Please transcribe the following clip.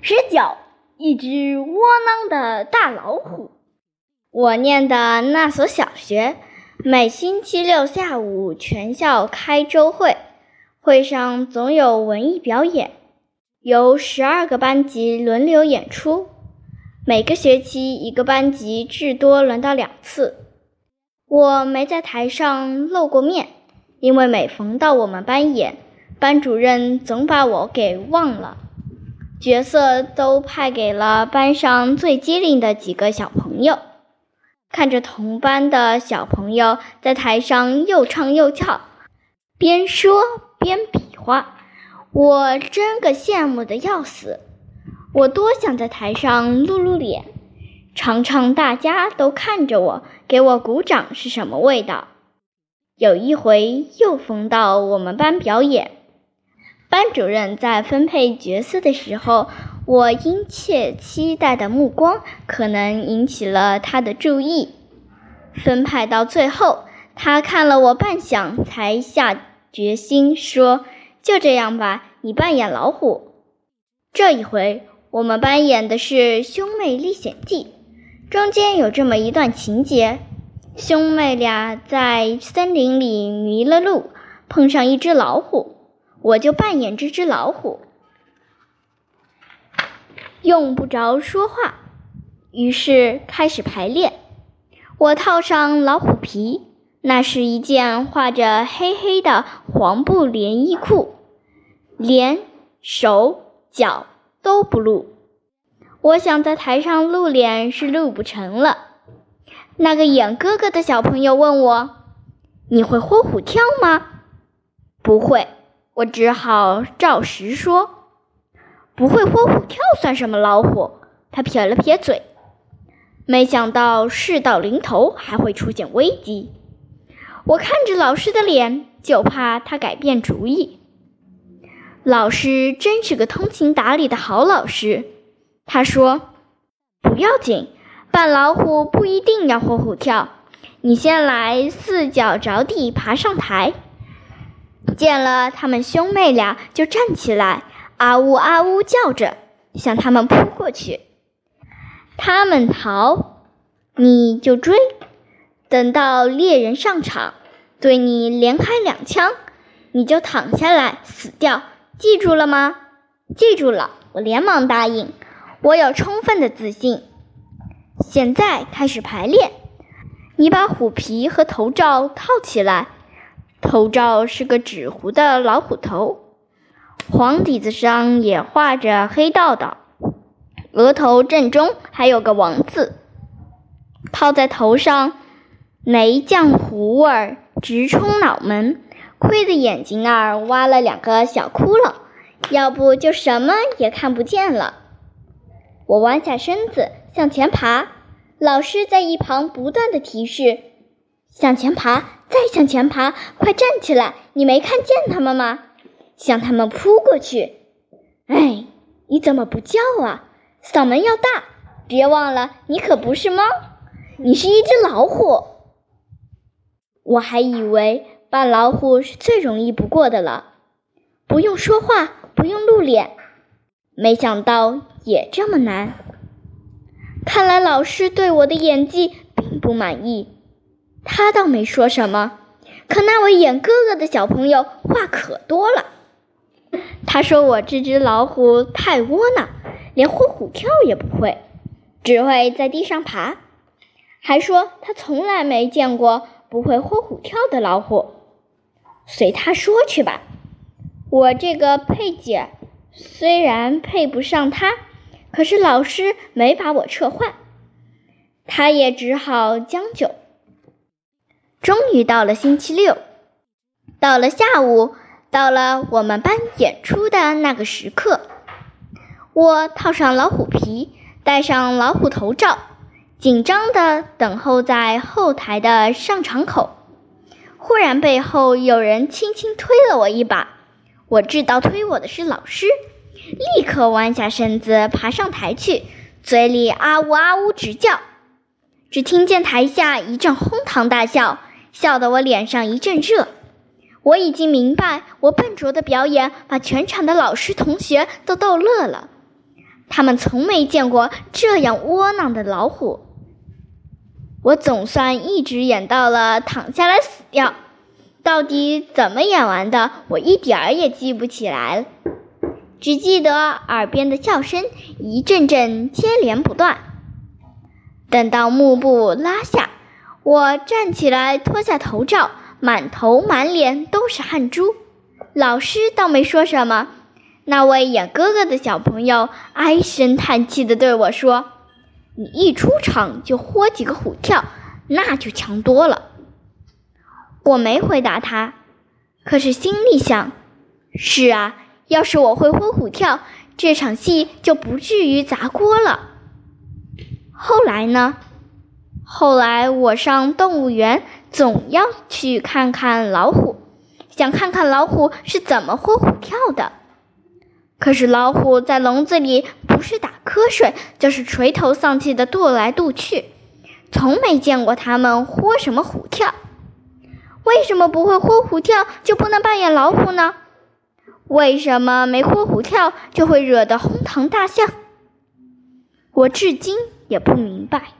十九，一只窝囊的大老虎。我念的那所小学，每星期六下午全校开周会，会上总有文艺表演，由十二个班级轮流演出。每个学期一个班级至多轮到两次。我没在台上露过面，因为每逢到我们班演，班主任总把我给忘了。角色都派给了班上最机灵的几个小朋友。看着同班的小朋友在台上又唱又跳，边说边比划，我真个羡慕的要死。我多想在台上露露脸，尝尝大家都看着我给我鼓掌是什么味道。有一回又逢到我们班表演。班主任在分配角色的时候，我殷切期待的目光可能引起了他的注意。分派到最后，他看了我半晌，才下决心说：“就这样吧，你扮演老虎。”这一回，我们班演的是《兄妹历险记》，中间有这么一段情节：兄妹俩在森林里迷了路，碰上一只老虎。我就扮演这只老虎，用不着说话，于是开始排练。我套上老虎皮，那是一件画着黑黑的黄布连衣裤，连手脚都不露。我想在台上露脸是露不成了。那个演哥哥的小朋友问我：“你会豁虎跳吗？”“不会。”我只好照实说：“不会豁虎跳算什么老虎？”他撇了撇嘴。没想到事到临头还会出现危机。我看着老师的脸，就怕他改变主意。老师真是个通情达理的好老师。他说：“不要紧，扮老虎不一定要豁虎跳。你先来四脚着地爬上台。”见了他们兄妹俩，就站起来，啊呜啊呜叫着，向他们扑过去。他们逃，你就追。等到猎人上场，对你连开两枪，你就躺下来死掉。记住了吗？记住了。我连忙答应。我有充分的自信。现在开始排练。你把虎皮和头罩套起来。头罩是个纸糊的老虎头，黄底子上也画着黑道道，额头正中还有个王字。套在头上，没浆糊味儿直冲脑门，亏得眼睛那儿挖了两个小窟窿，要不就什么也看不见了。我弯下身子向前爬，老师在一旁不断的提示：向前爬。再向前爬，快站起来！你没看见他们吗？向他们扑过去！哎，你怎么不叫啊？嗓门要大！别忘了，你可不是猫，你是一只老虎。我还以为扮老虎是最容易不过的了，不用说话，不用露脸，没想到也这么难。看来老师对我的演技并不满意。他倒没说什么，可那位演哥哥的小朋友话可多了。他说我这只老虎太窝囊，连豁虎跳也不会，只会在地上爬。还说他从来没见过不会豁虎跳的老虎。随他说去吧。我这个配角虽然配不上他，可是老师没把我撤换，他也只好将就。终于到了星期六，到了下午，到了我们班演出的那个时刻。我套上老虎皮，戴上老虎头罩，紧张地等候在后台的上场口。忽然，背后有人轻轻推了我一把，我知道推我的是老师，立刻弯下身子爬上台去，嘴里啊呜啊呜直叫。只听见台下一阵哄堂大笑。笑得我脸上一阵热，我已经明白，我笨拙的表演把全场的老师同学都逗乐了。他们从没见过这样窝囊的老虎。我总算一直演到了躺下来死掉，到底怎么演完的，我一点儿也记不起来，只记得耳边的笑声一阵阵接连不断。等到幕布拉下，我站起来脱下头罩，满头满脸都是汗珠。老师倒没说什么，那位演哥哥的小朋友唉声叹气地对我说。你一出场就豁几个虎跳，那就强多了。我没回答他，可是心里想：是啊，要是我会豁虎跳，这场戏就不至于砸锅了。后来呢？后来我上动物园，总要去看看老虎，想看看老虎是怎么豁虎跳的。可是老虎在笼子里不是打瞌睡，就是垂头丧气的踱来踱去，从没见过它们豁什么虎跳。为什么不会豁虎跳就不能扮演老虎呢？为什么没豁虎跳就会惹得哄堂大笑？我至今也不明白。